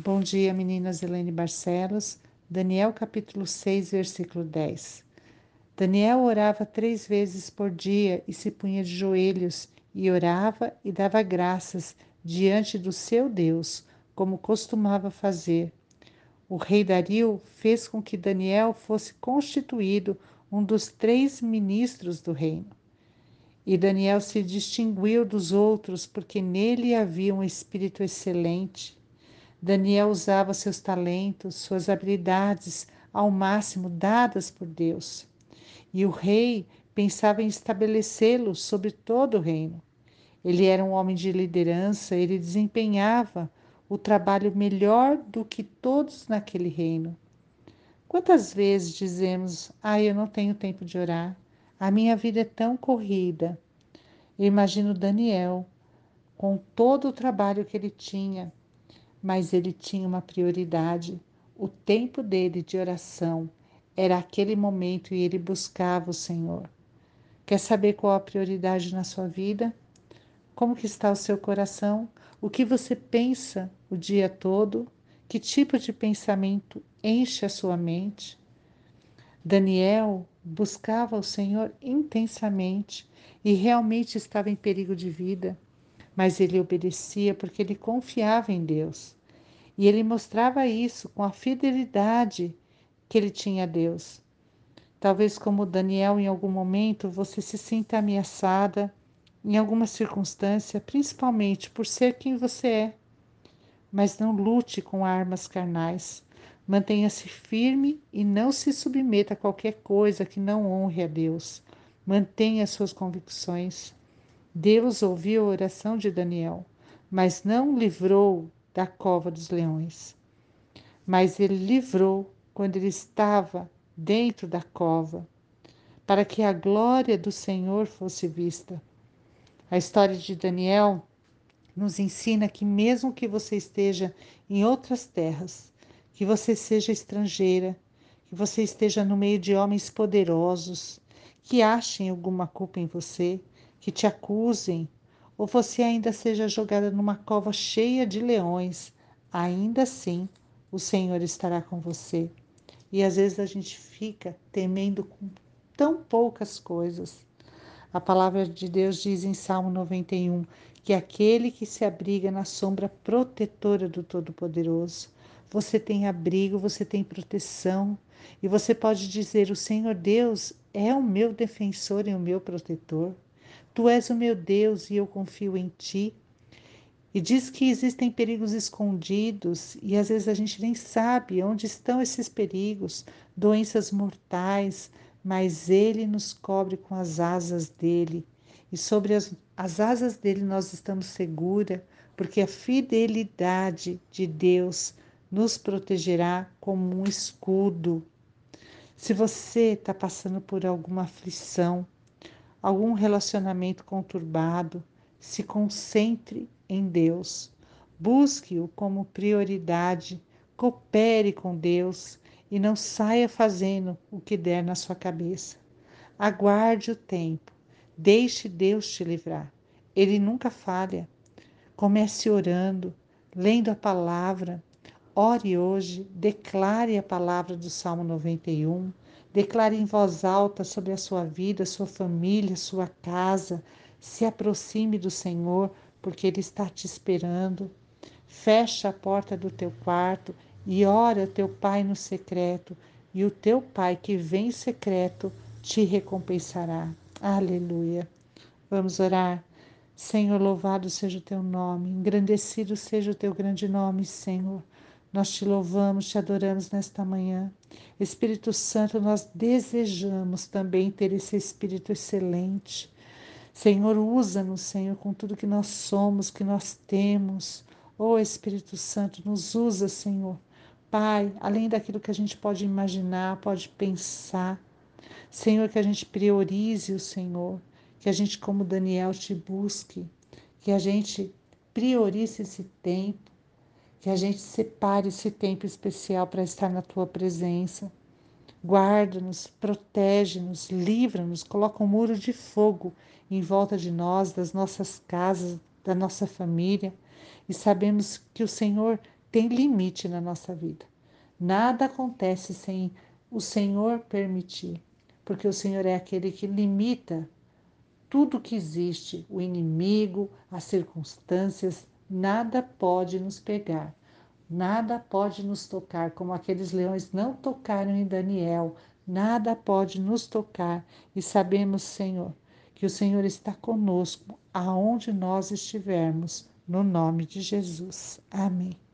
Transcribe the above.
Bom dia, meninas Helene Barcelos. Daniel capítulo 6, versículo 10. Daniel orava três vezes por dia e se punha de joelhos e orava e dava graças diante do seu Deus, como costumava fazer. O rei Dario fez com que Daniel fosse constituído um dos três ministros do reino. E Daniel se distinguiu dos outros porque nele havia um espírito excelente. Daniel usava seus talentos, suas habilidades ao máximo dadas por Deus. E o rei pensava em estabelecê-lo sobre todo o reino. Ele era um homem de liderança, ele desempenhava o trabalho melhor do que todos naquele reino. Quantas vezes dizemos: Ah, eu não tenho tempo de orar, a minha vida é tão corrida. Eu imagino Daniel, com todo o trabalho que ele tinha, mas ele tinha uma prioridade. O tempo dele de oração era aquele momento e ele buscava o Senhor. Quer saber qual a prioridade na sua vida? Como que está o seu coração? O que você pensa o dia todo? Que tipo de pensamento enche a sua mente? Daniel buscava o Senhor intensamente e realmente estava em perigo de vida, mas ele obedecia porque ele confiava em Deus. E ele mostrava isso com a fidelidade que ele tinha a Deus. Talvez, como Daniel, em algum momento você se sinta ameaçada, em alguma circunstância, principalmente por ser quem você é. Mas não lute com armas carnais. Mantenha-se firme e não se submeta a qualquer coisa que não honre a Deus. Mantenha suas convicções. Deus ouviu a oração de Daniel, mas não livrou da cova dos leões. Mas ele livrou quando ele estava dentro da cova, para que a glória do Senhor fosse vista. A história de Daniel nos ensina que, mesmo que você esteja em outras terras, que você seja estrangeira, que você esteja no meio de homens poderosos, que achem alguma culpa em você, que te acusem, ou você ainda seja jogada numa cova cheia de leões, ainda assim o Senhor estará com você. E às vezes a gente fica temendo com tão poucas coisas. A palavra de Deus diz em Salmo 91 que aquele que se abriga na sombra protetora do Todo-Poderoso você tem abrigo, você tem proteção. E você pode dizer: O Senhor Deus é o meu defensor e o meu protetor. Tu és o meu Deus e eu confio em ti. E diz que existem perigos escondidos e às vezes a gente nem sabe onde estão esses perigos, doenças mortais, mas Ele nos cobre com as asas dele. E sobre as, as asas dele nós estamos seguras, porque a fidelidade de Deus nos protegerá como um escudo. Se você está passando por alguma aflição, algum relacionamento conturbado, se concentre em Deus. Busque-o como prioridade, coopere com Deus e não saia fazendo o que der na sua cabeça. Aguarde o tempo, deixe Deus te livrar. Ele nunca falha. Comece orando, lendo a palavra, Ore hoje, declare a palavra do Salmo 91, declare em voz alta sobre a sua vida, sua família, sua casa. Se aproxime do Senhor, porque Ele está te esperando. Fecha a porta do teu quarto e ora teu Pai no secreto, e o teu Pai que vem em secreto te recompensará. Aleluia. Vamos orar. Senhor, louvado seja o teu nome, engrandecido seja o teu grande nome, Senhor. Nós te louvamos, te adoramos nesta manhã. Espírito Santo, nós desejamos também ter esse Espírito excelente. Senhor, usa-nos, Senhor, com tudo que nós somos, que nós temos. Oh Espírito Santo, nos usa, Senhor. Pai, além daquilo que a gente pode imaginar, pode pensar. Senhor, que a gente priorize o Senhor, que a gente, como Daniel, te busque, que a gente priorize esse tempo, que a gente separe esse tempo especial para estar na tua presença. Guarda-nos, protege-nos, livra-nos, coloca um muro de fogo em volta de nós, das nossas casas, da nossa família. E sabemos que o Senhor tem limite na nossa vida. Nada acontece sem o Senhor permitir, porque o Senhor é aquele que limita tudo que existe, o inimigo, as circunstâncias, nada pode nos pegar, nada pode nos tocar, como aqueles leões não tocaram em Daniel, nada pode nos tocar e sabemos, Senhor, que o Senhor está conosco aonde nós estivermos, no nome de Jesus. Amém.